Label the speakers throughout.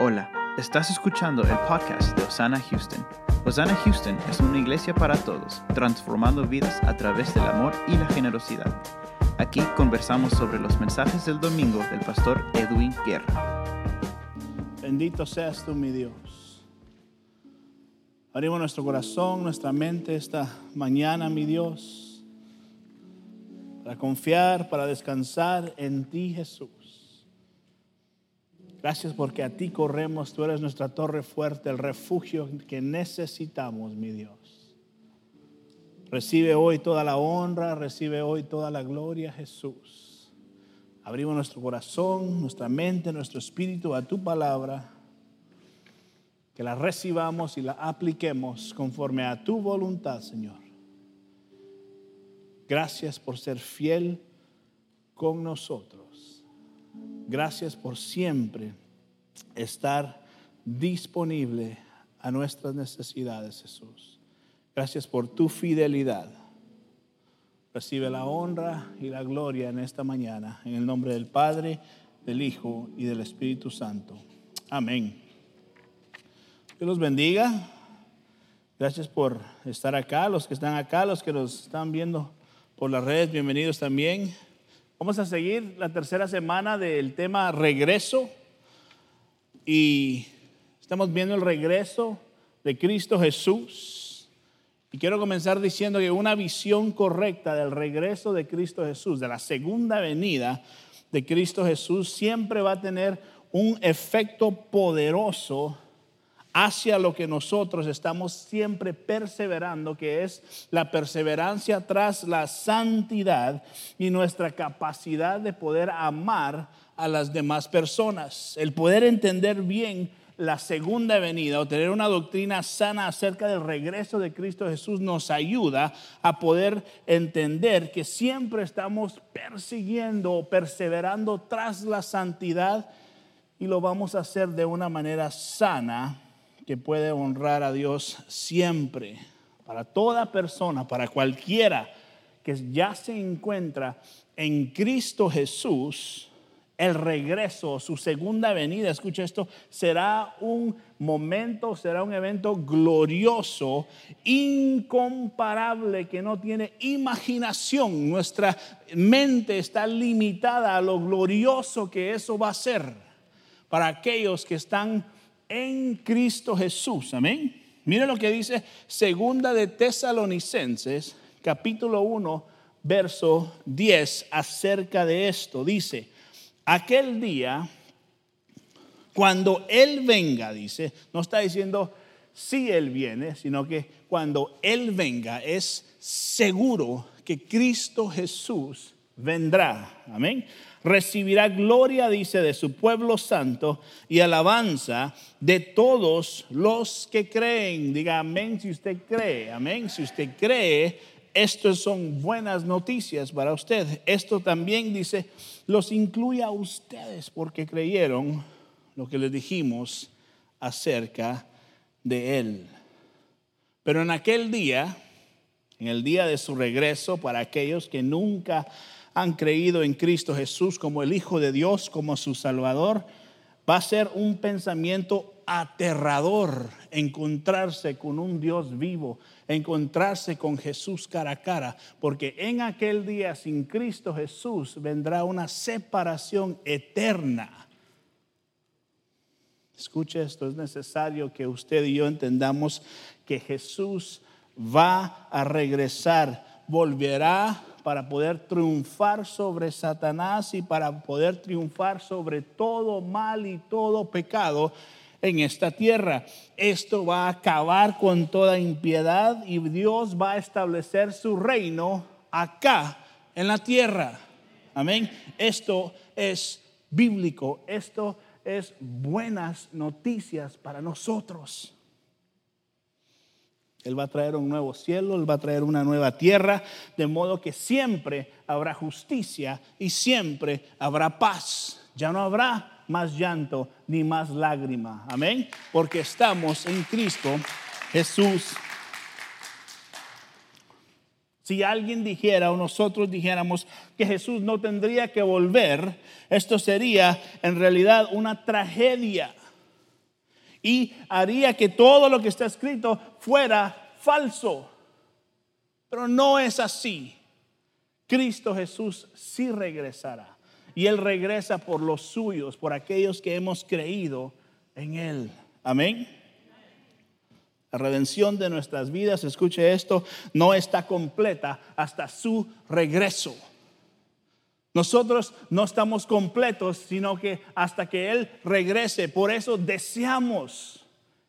Speaker 1: Hola, estás escuchando el podcast de Osana Houston. Osana Houston es una iglesia para todos, transformando vidas a través del amor y la generosidad. Aquí conversamos sobre los mensajes del domingo del pastor Edwin Guerra.
Speaker 2: Bendito seas tú, mi Dios. Abrimos nuestro corazón, nuestra mente esta mañana, mi Dios, para confiar, para descansar en ti, Jesús. Gracias porque a ti corremos, tú eres nuestra torre fuerte, el refugio que necesitamos, mi Dios. Recibe hoy toda la honra, recibe hoy toda la gloria, Jesús. Abrimos nuestro corazón, nuestra mente, nuestro espíritu a tu palabra, que la recibamos y la apliquemos conforme a tu voluntad, Señor. Gracias por ser fiel con nosotros. Gracias por siempre estar disponible a nuestras necesidades, Jesús. Gracias por tu fidelidad. Recibe la honra y la gloria en esta mañana, en el nombre del Padre, del Hijo y del Espíritu Santo. Amén. Dios los bendiga. Gracias por estar acá, los que están acá, los que nos están viendo por las redes, bienvenidos también. Vamos a seguir la tercera semana del tema regreso y estamos viendo el regreso de Cristo Jesús. Y quiero comenzar diciendo que una visión correcta del regreso de Cristo Jesús, de la segunda venida de Cristo Jesús, siempre va a tener un efecto poderoso hacia lo que nosotros estamos siempre perseverando, que es la perseverancia tras la santidad y nuestra capacidad de poder amar a las demás personas. El poder entender bien la segunda venida o tener una doctrina sana acerca del regreso de Cristo Jesús nos ayuda a poder entender que siempre estamos persiguiendo o perseverando tras la santidad y lo vamos a hacer de una manera sana que puede honrar a Dios siempre, para toda persona, para cualquiera que ya se encuentra en Cristo Jesús, el regreso, su segunda venida, escucha esto, será un momento, será un evento glorioso, incomparable, que no tiene imaginación. Nuestra mente está limitada a lo glorioso que eso va a ser para aquellos que están en Cristo Jesús. Amén. Mire lo que dice Segunda de Tesalonicenses, capítulo 1, verso 10, acerca de esto. Dice, aquel día, cuando Él venga, dice, no está diciendo si Él viene, sino que cuando Él venga es seguro que Cristo Jesús vendrá. Amén recibirá gloria, dice, de su pueblo santo y alabanza de todos los que creen. Diga amén si usted cree, amén. Si usted cree, estas son buenas noticias para usted. Esto también dice, los incluye a ustedes porque creyeron lo que les dijimos acerca de Él. Pero en aquel día, en el día de su regreso, para aquellos que nunca han creído en Cristo Jesús como el Hijo de Dios, como su Salvador, va a ser un pensamiento aterrador encontrarse con un Dios vivo, encontrarse con Jesús cara a cara, porque en aquel día sin Cristo Jesús vendrá una separación eterna. Escuche esto, es necesario que usted y yo entendamos que Jesús va a regresar, volverá para poder triunfar sobre Satanás y para poder triunfar sobre todo mal y todo pecado en esta tierra. Esto va a acabar con toda impiedad y Dios va a establecer su reino acá en la tierra. Amén. Esto es bíblico, esto es buenas noticias para nosotros. Él va a traer un nuevo cielo, Él va a traer una nueva tierra, de modo que siempre habrá justicia y siempre habrá paz. Ya no habrá más llanto ni más lágrima. Amén. Porque estamos en Cristo Jesús. Si alguien dijera o nosotros dijéramos que Jesús no tendría que volver, esto sería en realidad una tragedia y haría que todo lo que está escrito fuera falso. Pero no es así. Cristo Jesús sí regresará. Y Él regresa por los suyos, por aquellos que hemos creído en Él. Amén. La redención de nuestras vidas, escuche esto, no está completa hasta su regreso. Nosotros no estamos completos, sino que hasta que Él regrese. Por eso deseamos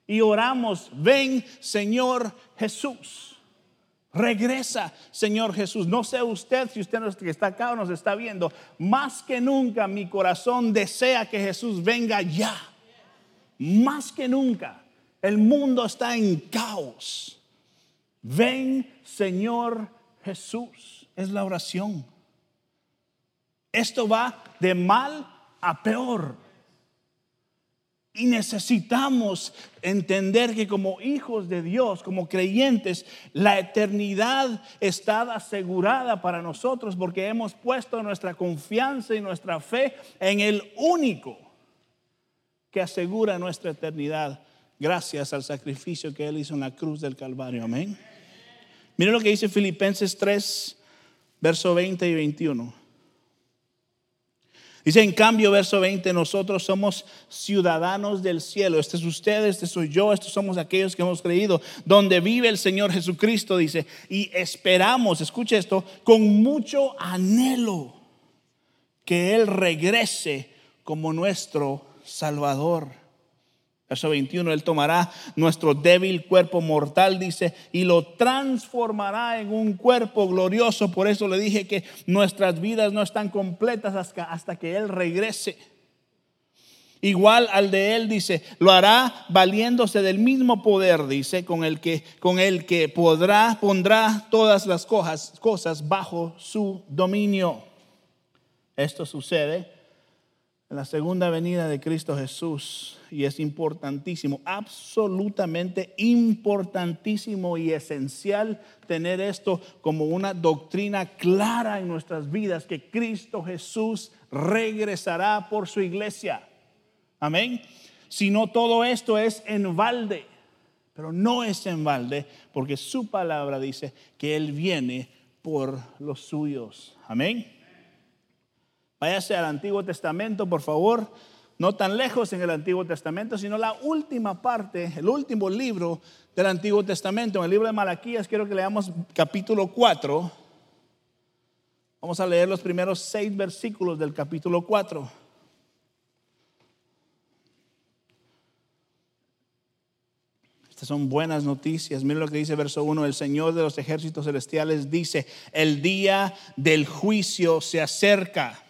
Speaker 2: y oramos, ven Señor Jesús. Regresa, Señor Jesús. No sé usted, si usted que está acá o nos está viendo, más que nunca mi corazón desea que Jesús venga ya. Más que nunca. El mundo está en caos. Ven, Señor Jesús. Es la oración. Esto va de mal a peor. Y necesitamos entender que como hijos de Dios, como creyentes, la eternidad está asegurada para nosotros porque hemos puesto nuestra confianza y nuestra fe en el único que asegura nuestra eternidad gracias al sacrificio que Él hizo en la cruz del Calvario. Amén. Miren lo que dice Filipenses 3, verso 20 y 21. Dice en cambio, verso 20, nosotros somos ciudadanos del cielo. Este es usted, este soy yo, estos somos aquellos que hemos creído, donde vive el Señor Jesucristo, dice, y esperamos, escuche esto, con mucho anhelo que Él regrese como nuestro Salvador. Verso 21, Él tomará nuestro débil cuerpo mortal, dice, y lo transformará en un cuerpo glorioso. Por eso le dije que nuestras vidas no están completas hasta, que Él regrese. Igual al de Él, dice, lo hará valiéndose del mismo poder, dice, con el que, con el que podrá, pondrá todas las cosas bajo su dominio. Esto sucede en la segunda venida de Cristo Jesús y es importantísimo, absolutamente importantísimo y esencial tener esto como una doctrina clara en nuestras vidas, que Cristo Jesús regresará por su iglesia. Amén. Si no todo esto es en balde, pero no es en balde, porque su palabra dice que Él viene por los suyos. Amén. Váyase al Antiguo Testamento, por favor. No tan lejos en el Antiguo Testamento, sino la última parte, el último libro del Antiguo Testamento. En el libro de Malaquías quiero que leamos capítulo 4. Vamos a leer los primeros seis versículos del capítulo 4. Estas son buenas noticias. Miren lo que dice verso 1. El Señor de los ejércitos celestiales dice, el día del juicio se acerca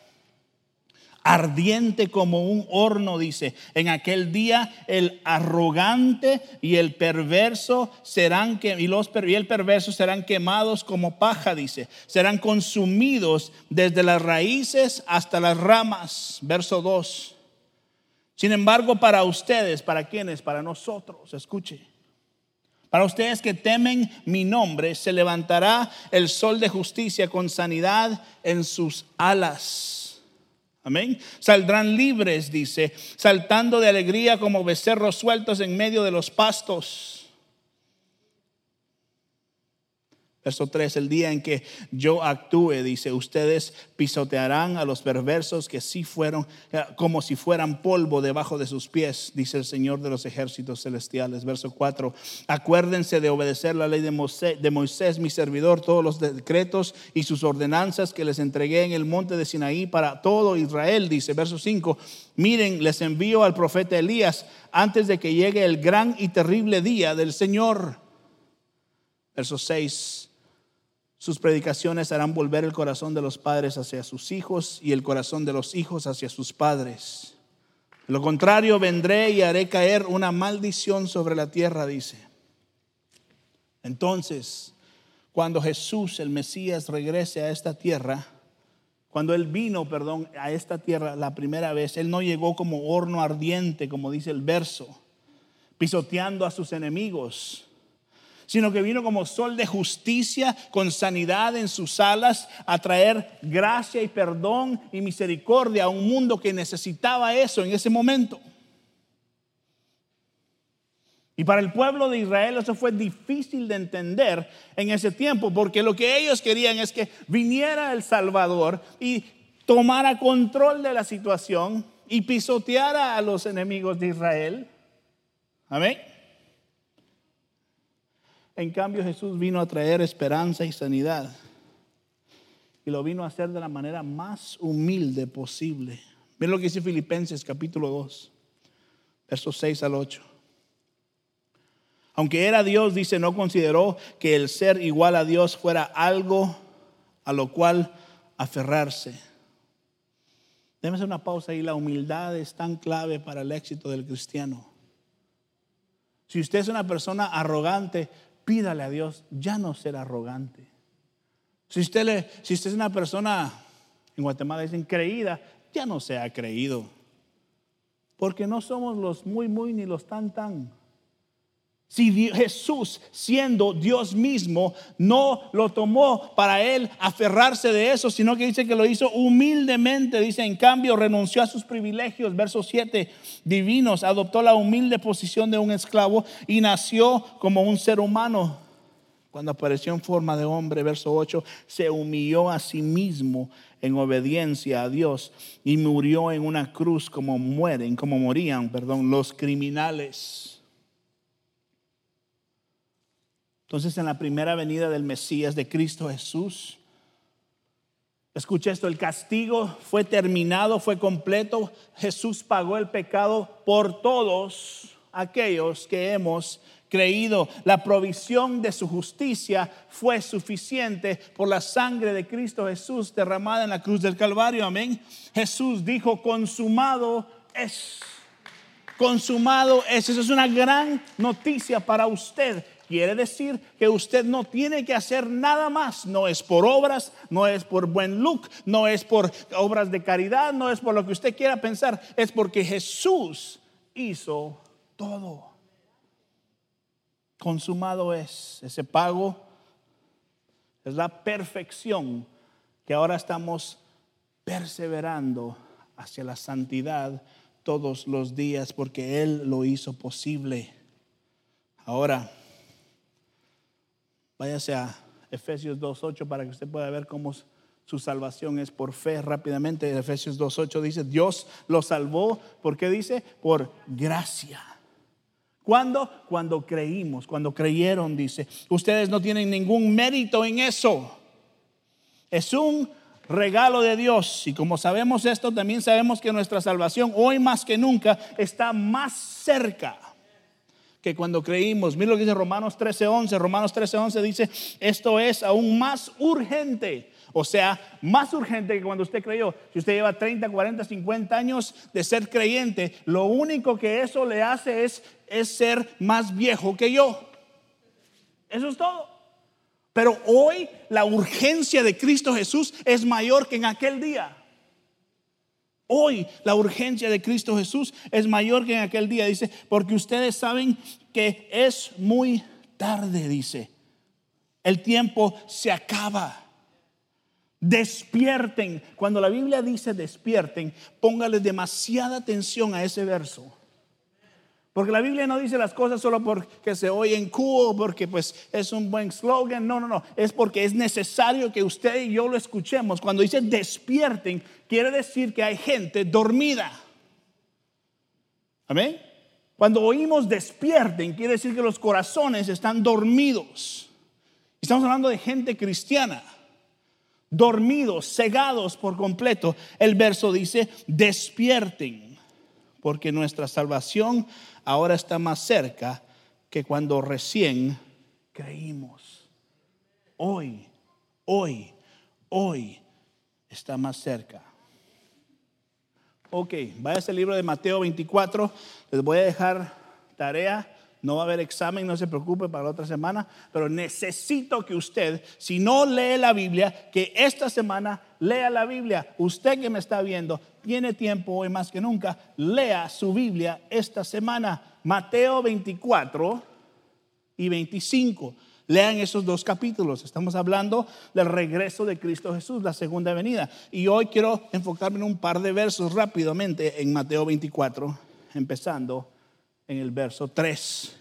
Speaker 2: ardiente como un horno, dice. En aquel día el arrogante y el perverso serán que, y, los, el perverso serán quemados como paja, dice. Serán consumidos desde las raíces hasta las ramas. Verso 2. Sin embargo, para ustedes, ¿para quienes? Para nosotros, escuche. Para ustedes que temen mi nombre, se levantará el sol de justicia con sanidad en sus alas. Amén. Saldrán libres, dice, saltando de alegría como becerros sueltos en medio de los pastos. Verso 3, el día en que yo actúe, dice, ustedes pisotearán a los perversos que sí fueron, eh, como si fueran polvo debajo de sus pies, dice el Señor de los ejércitos celestiales. Verso 4, acuérdense de obedecer la ley de Moisés, mi servidor, todos los decretos y sus ordenanzas que les entregué en el monte de Sinaí para todo Israel, dice. Verso 5, miren, les envío al profeta Elías antes de que llegue el gran y terrible día del Señor. Verso 6 sus predicaciones harán volver el corazón de los padres hacia sus hijos y el corazón de los hijos hacia sus padres. De lo contrario, vendré y haré caer una maldición sobre la tierra, dice. Entonces, cuando Jesús, el Mesías, regrese a esta tierra, cuando Él vino, perdón, a esta tierra la primera vez, Él no llegó como horno ardiente, como dice el verso, pisoteando a sus enemigos sino que vino como sol de justicia con sanidad en sus alas a traer gracia y perdón y misericordia a un mundo que necesitaba eso en ese momento. Y para el pueblo de Israel eso fue difícil de entender en ese tiempo, porque lo que ellos querían es que viniera el Salvador y tomara control de la situación y pisoteara a los enemigos de Israel. Amén. En cambio Jesús vino a traer esperanza y sanidad. Y lo vino a hacer de la manera más humilde posible. Ven lo que dice Filipenses capítulo 2, versos 6 al 8. Aunque era Dios, dice, no consideró que el ser igual a Dios fuera algo a lo cual aferrarse. Déjeme hacer una pausa ahí. La humildad es tan clave para el éxito del cristiano. Si usted es una persona arrogante, pídale a Dios ya no ser arrogante. Si usted, es una persona, en Guatemala dicen creída, ya no sea creído. Porque no somos los muy, muy ni los tan, tan. Si Jesús, siendo Dios mismo, no lo tomó para él aferrarse de eso, sino que dice que lo hizo humildemente, dice, en cambio renunció a sus privilegios, verso 7, divinos, adoptó la humilde posición de un esclavo y nació como un ser humano. Cuando apareció en forma de hombre, verso 8, se humilló a sí mismo en obediencia a Dios y murió en una cruz como mueren, como morían, perdón, los criminales. Entonces en la primera venida del Mesías de Cristo Jesús, escucha esto, el castigo fue terminado, fue completo. Jesús pagó el pecado por todos aquellos que hemos creído. La provisión de su justicia fue suficiente por la sangre de Cristo Jesús derramada en la cruz del Calvario. Amén. Jesús dijo, consumado es. Consumado es. Eso es una gran noticia para usted Quiere decir que usted no tiene que hacer nada más. No es por obras, no es por buen look, no es por obras de caridad, no es por lo que usted quiera pensar. Es porque Jesús hizo todo. Consumado es ese pago. Es la perfección que ahora estamos perseverando hacia la santidad todos los días porque Él lo hizo posible. Ahora, Váyase a Efesios 2.8 para que usted pueda ver cómo su salvación es por fe rápidamente. Efesios 2.8 dice, Dios lo salvó, ¿por qué dice? Por gracia. ¿Cuándo? Cuando creímos, cuando creyeron, dice. Ustedes no tienen ningún mérito en eso. Es un regalo de Dios. Y como sabemos esto, también sabemos que nuestra salvación hoy más que nunca está más cerca que cuando creímos. Mira lo que dice Romanos 13:11. Romanos 13:11 dice, esto es aún más urgente. O sea, más urgente que cuando usted creyó. Si usted lleva 30, 40, 50 años de ser creyente, lo único que eso le hace es, es ser más viejo que yo. Eso es todo. Pero hoy la urgencia de Cristo Jesús es mayor que en aquel día. Hoy la urgencia de Cristo Jesús es mayor que en aquel día, dice, porque ustedes saben que es muy tarde, dice. El tiempo se acaba. Despierten. Cuando la Biblia dice despierten, póngale demasiada atención a ese verso. Porque la Biblia no dice las cosas solo porque se oyen cool, porque pues es un buen slogan. No, no, no. Es porque es necesario que usted y yo lo escuchemos. Cuando dice despierten, quiere decir que hay gente dormida. Amén. Cuando oímos despierten, quiere decir que los corazones están dormidos. Estamos hablando de gente cristiana. Dormidos, cegados por completo. El verso dice, despierten, porque nuestra salvación ahora está más cerca que cuando recién creímos. Hoy, hoy, hoy está más cerca. Ok, vaya ese libro de Mateo 24. Les voy a dejar tarea. No va a haber examen, no se preocupe para la otra semana, pero necesito que usted, si no lee la Biblia, que esta semana lea la Biblia. Usted que me está viendo, tiene tiempo hoy más que nunca, lea su Biblia esta semana. Mateo 24 y 25. Lean esos dos capítulos. Estamos hablando del regreso de Cristo Jesús, la segunda venida. Y hoy quiero enfocarme en un par de versos rápidamente en Mateo 24, empezando en el verso 3.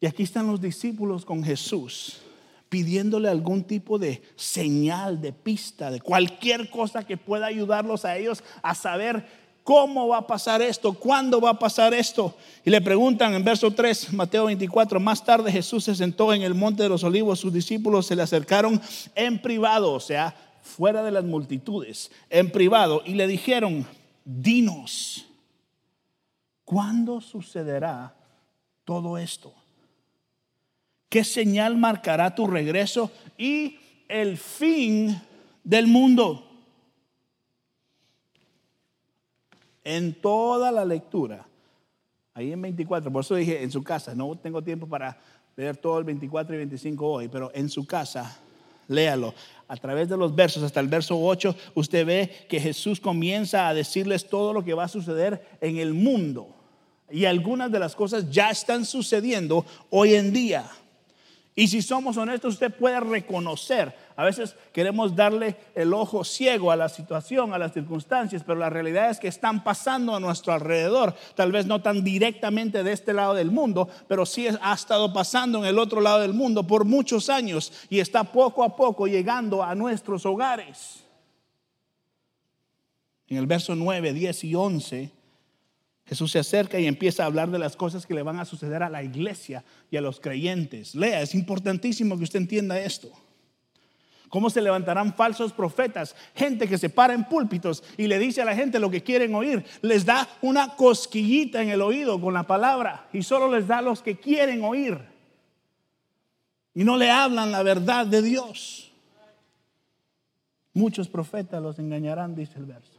Speaker 2: Y aquí están los discípulos con Jesús pidiéndole algún tipo de señal, de pista, de cualquier cosa que pueda ayudarlos a ellos a saber cómo va a pasar esto, cuándo va a pasar esto. Y le preguntan en verso 3, Mateo 24, más tarde Jesús se sentó en el monte de los olivos, sus discípulos se le acercaron en privado, o sea, fuera de las multitudes, en privado, y le dijeron, dinos, ¿cuándo sucederá todo esto? ¿Qué señal marcará tu regreso y el fin del mundo? En toda la lectura, ahí en 24, por eso dije en su casa, no tengo tiempo para leer todo el 24 y 25 hoy, pero en su casa, léalo. A través de los versos, hasta el verso 8, usted ve que Jesús comienza a decirles todo lo que va a suceder en el mundo. Y algunas de las cosas ya están sucediendo hoy en día. Y si somos honestos, usted puede reconocer. A veces queremos darle el ojo ciego a la situación, a las circunstancias, pero la realidad es que están pasando a nuestro alrededor. Tal vez no tan directamente de este lado del mundo, pero sí ha estado pasando en el otro lado del mundo por muchos años y está poco a poco llegando a nuestros hogares. En el verso 9, 10 y 11 Jesús se acerca y empieza a hablar de las cosas que le van a suceder a la iglesia y a los creyentes. Lea, es importantísimo que usted entienda esto. ¿Cómo se levantarán falsos profetas? Gente que se para en púlpitos y le dice a la gente lo que quieren oír. Les da una cosquillita en el oído con la palabra y solo les da los que quieren oír. Y no le hablan la verdad de Dios. Muchos profetas los engañarán, dice el verso.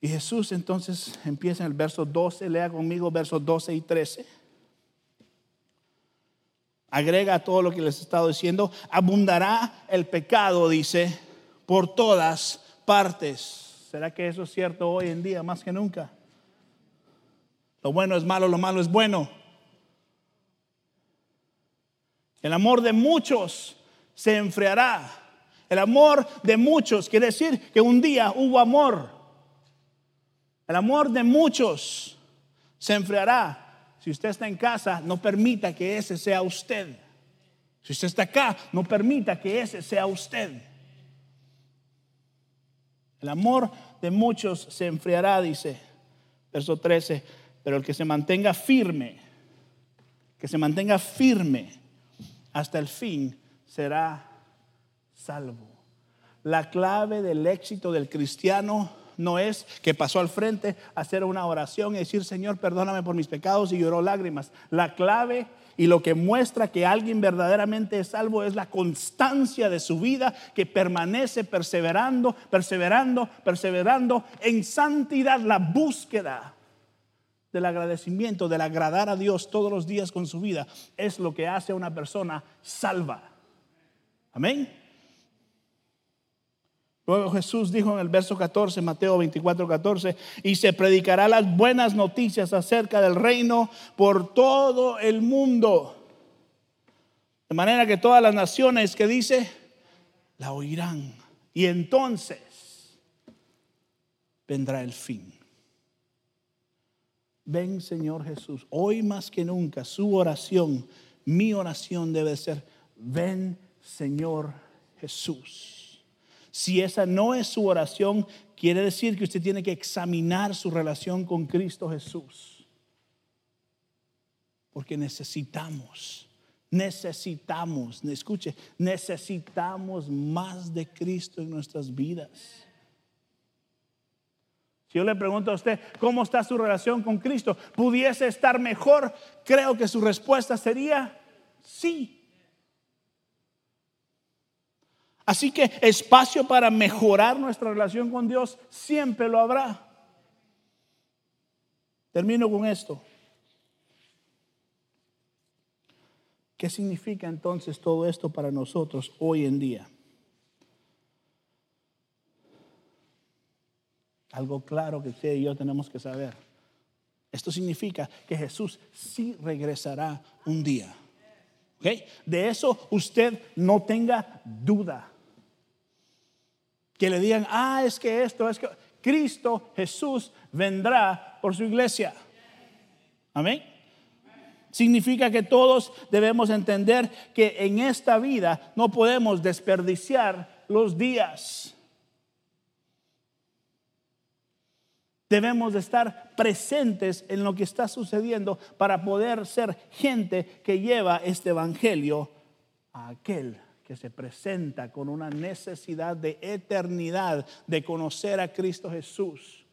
Speaker 2: Y Jesús entonces empieza en el verso 12, lea conmigo versos 12 y 13. Agrega todo lo que les he estado diciendo. Abundará el pecado, dice, por todas partes. ¿Será que eso es cierto hoy en día más que nunca? Lo bueno es malo, lo malo es bueno. El amor de muchos se enfriará. El amor de muchos quiere decir que un día hubo amor el amor de muchos se enfriará. Si usted está en casa, no permita que ese sea usted. Si usted está acá, no permita que ese sea usted. El amor de muchos se enfriará, dice verso 13, pero el que se mantenga firme, que se mantenga firme hasta el fin, será salvo. La clave del éxito del cristiano no es que pasó al frente a hacer una oración y decir, Señor, perdóname por mis pecados y lloró lágrimas. La clave y lo que muestra que alguien verdaderamente es salvo es la constancia de su vida que permanece perseverando, perseverando, perseverando en santidad, la búsqueda del agradecimiento, del agradar a Dios todos los días con su vida, es lo que hace a una persona salva. Amén. Luego Jesús dijo en el verso 14, Mateo 24, 14, y se predicará las buenas noticias acerca del reino por todo el mundo. De manera que todas las naciones que dice, la oirán. Y entonces vendrá el fin. Ven Señor Jesús, hoy más que nunca su oración, mi oración debe ser, ven Señor Jesús. Si esa no es su oración, quiere decir que usted tiene que examinar su relación con Cristo Jesús. Porque necesitamos, necesitamos, escuche, necesitamos más de Cristo en nuestras vidas. Si yo le pregunto a usted, ¿cómo está su relación con Cristo? ¿Pudiese estar mejor? Creo que su respuesta sería sí. Así que espacio para mejorar nuestra relación con Dios siempre lo habrá. Termino con esto. ¿Qué significa entonces todo esto para nosotros hoy en día? Algo claro que usted y yo tenemos que saber. Esto significa que Jesús sí regresará un día. De eso usted no tenga duda que le digan, ah, es que esto, es que Cristo Jesús vendrá por su iglesia. Amén. Significa que todos debemos entender que en esta vida no podemos desperdiciar los días. Debemos de estar presentes en lo que está sucediendo para poder ser gente que lleva este evangelio a aquel que se presenta con una necesidad de eternidad, de conocer a Cristo Jesús.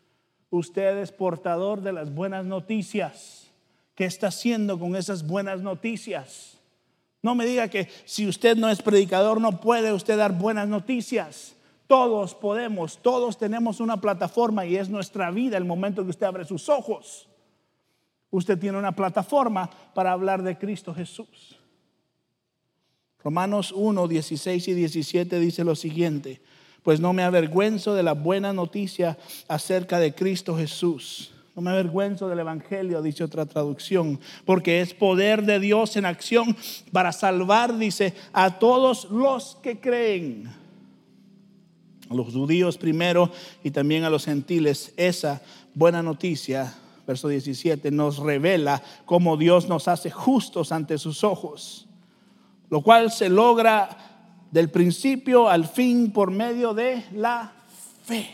Speaker 2: Usted es portador de las buenas noticias. ¿Qué está haciendo con esas buenas noticias? No me diga que si usted no es predicador no puede usted dar buenas noticias. Todos podemos, todos tenemos una plataforma y es nuestra vida el momento que usted abre sus ojos. Usted tiene una plataforma para hablar de Cristo Jesús. Romanos 1, 16 y 17 dice lo siguiente, pues no me avergüenzo de la buena noticia acerca de Cristo Jesús. No me avergüenzo del Evangelio, dice otra traducción, porque es poder de Dios en acción para salvar, dice, a todos los que creen a los judíos primero y también a los gentiles. Esa buena noticia, verso 17, nos revela cómo Dios nos hace justos ante sus ojos, lo cual se logra del principio al fin por medio de la fe.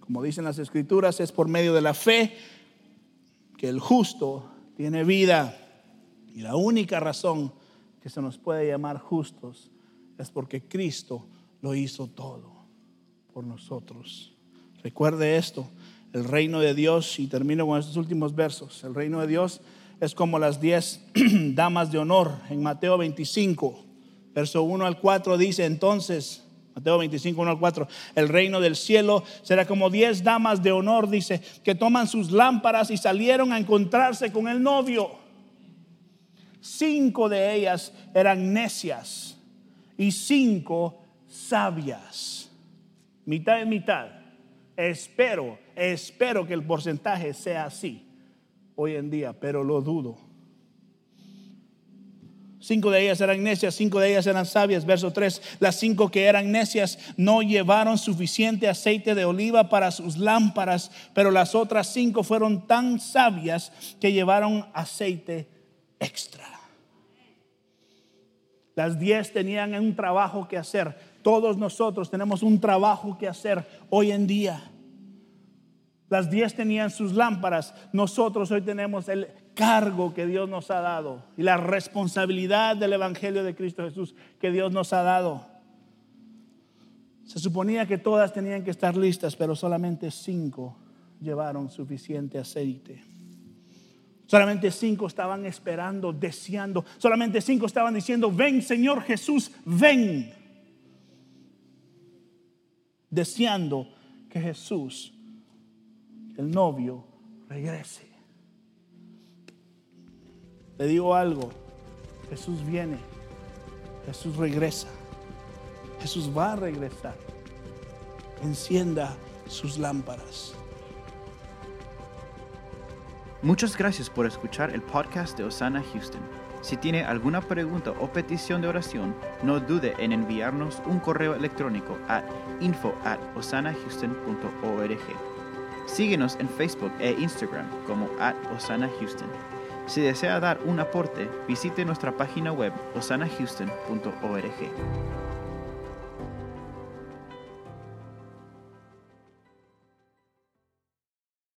Speaker 2: Como dicen las escrituras, es por medio de la fe que el justo tiene vida. Y la única razón que se nos puede llamar justos es porque Cristo lo hizo todo por nosotros. Recuerde esto, el reino de Dios, y termino con estos últimos versos, el reino de Dios es como las diez damas de honor en Mateo 25, verso 1 al 4 dice entonces, Mateo 25, 1 al 4, el reino del cielo será como diez damas de honor, dice, que toman sus lámparas y salieron a encontrarse con el novio. Cinco de ellas eran necias y cinco sabias. Mitad y mitad. Espero, espero que el porcentaje sea así hoy en día, pero lo dudo. Cinco de ellas eran necias, cinco de ellas eran sabias. Verso 3, las cinco que eran necias no llevaron suficiente aceite de oliva para sus lámparas, pero las otras cinco fueron tan sabias que llevaron aceite extra. Las diez tenían un trabajo que hacer. Todos nosotros tenemos un trabajo que hacer hoy en día. Las diez tenían sus lámparas. Nosotros hoy tenemos el cargo que Dios nos ha dado y la responsabilidad del Evangelio de Cristo Jesús que Dios nos ha dado. Se suponía que todas tenían que estar listas, pero solamente cinco llevaron suficiente aceite. Solamente cinco estaban esperando, deseando. Solamente cinco estaban diciendo, ven Señor Jesús, ven deseando que Jesús, el novio, regrese. Le digo algo, Jesús viene, Jesús regresa, Jesús va a regresar. Encienda sus lámparas.
Speaker 1: Muchas gracias por escuchar el podcast de Osana Houston. Si tiene alguna pregunta o petición de oración, no dude en enviarnos un correo electrónico a info at. Síguenos en Facebook e Instagram como at Osana Houston. Si desea dar un aporte, visite nuestra página web osanahouston.org.